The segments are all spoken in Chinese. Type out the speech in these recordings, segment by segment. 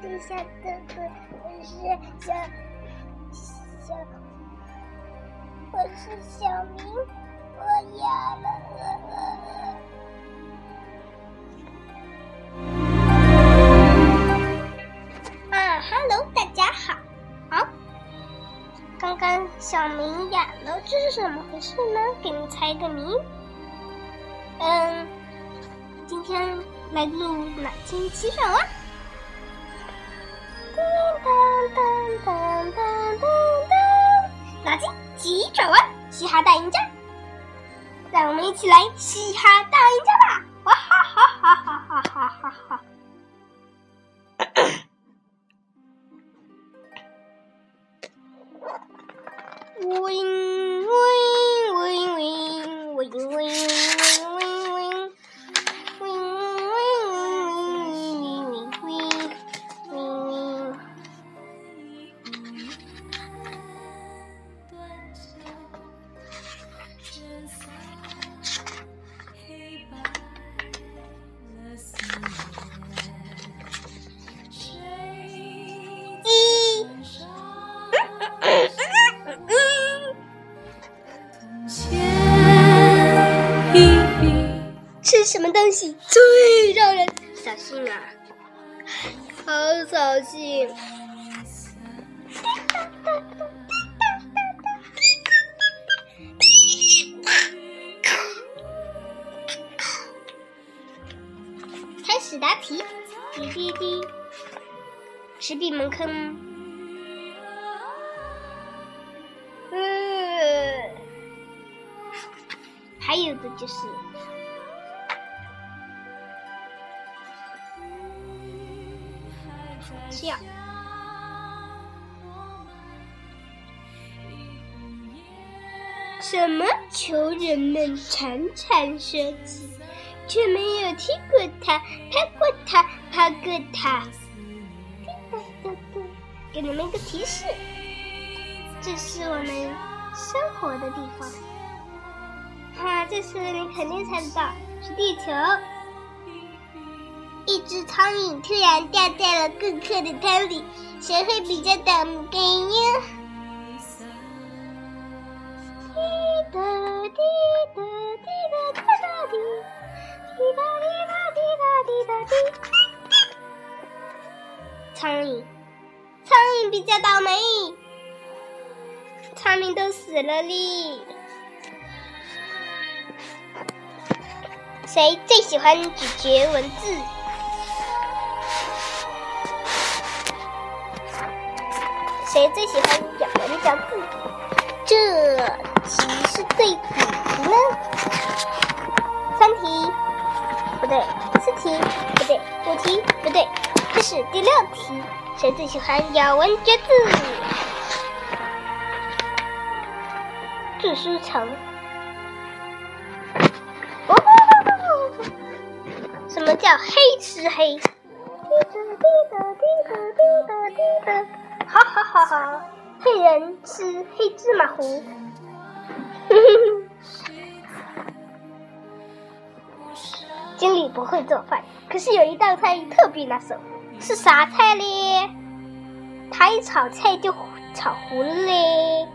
底下的鬼，我是小小，我是小明，我哑了。啊，Hello，大家好。好，刚刚小明哑了，这是怎么回事呢？给你猜个谜。嗯，今天来录哪间急转弯？大赢家！让我们一起来嘻哈大赢家吧！哇哈哈哈哈哈哈哈哈！我。吃什么东西最让人扫兴啊？好扫兴！开始答题，滴滴滴，是闭门坑。呃，还有的就是。笑。什么求人们常常说起，却没有踢过它、拍过它、爬过它。给你们一个提示，这是我们生活的地方。哈、这次你肯定猜得到，是地球。一只苍蝇突然掉在了顾客的汤里，谁会比较倒霉呀？滴答滴答滴答哒哒滴，滴答滴答滴答滴答滴。苍蝇，苍蝇比较倒霉，苍蝇都死了哩。谁最喜欢咀嚼文字？谁最喜欢咬文嚼字？这题是对比题呢？三题不对，四题不对，五题不对，这是第六题。谁最喜欢咬文嚼字？字书成。哦，什么叫黑吃黑？滴答滴答滴答滴答滴答。哈哈哈哈！黑人吃黑芝麻糊。经理不会做饭，可是有一道菜特别拿手，是啥菜嘞？他一炒菜就炒糊了嘞。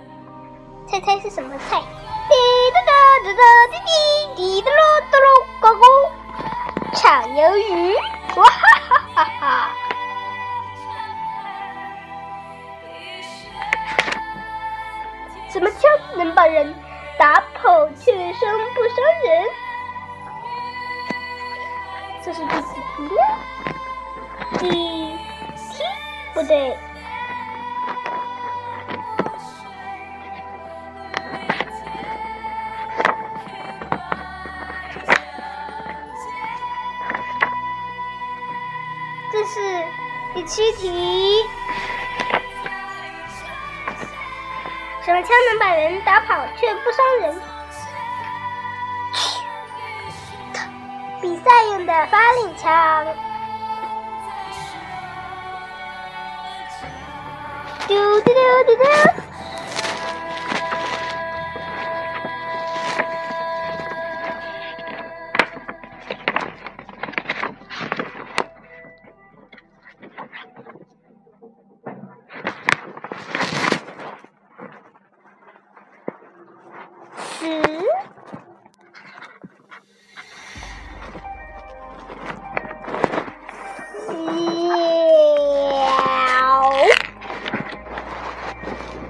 猜猜是什么菜？滴答答答答滴滴，滴答咯哒咯呱呱，炒鱿鱼！哇哈哈哈哈！什么枪能把人打跑却伤不伤人？这是第几题呢？第七不对。这是第七题。什么枪能把人打跑却不伤人？比赛用的发令枪。丢丢丢丢丢。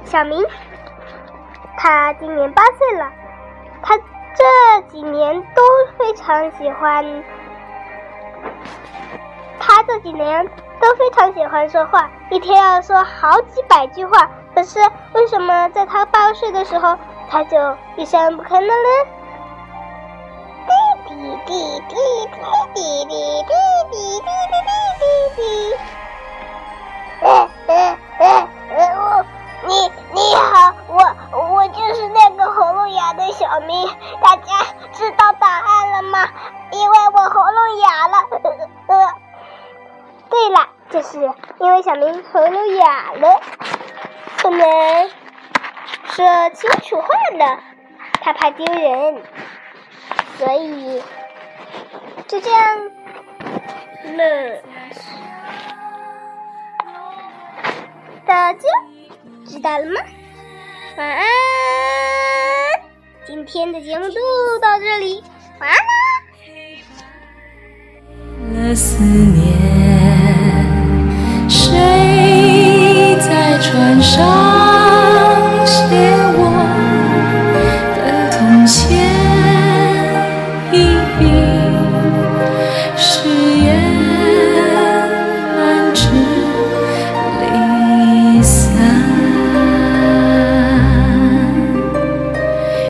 小明，他今年八岁了，他这几年都非常喜欢，他这几年都非常喜欢说话，一天要说好几百句话。可是为什么在他八岁的时候，他就一声不吭的了呢？滴滴滴滴滴滴滴滴滴滴滴滴滴。呃呃呃呃，我你你好，我我就是那个喉咙哑的小明，大家知道答案了吗？因为我喉咙哑了。呃，对了，就是因为小明喉咙哑了。不能说清楚话呢，他怕丢人，所以就这样了。大家知道了吗？晚安，今天的节目就到这里，晚安啦。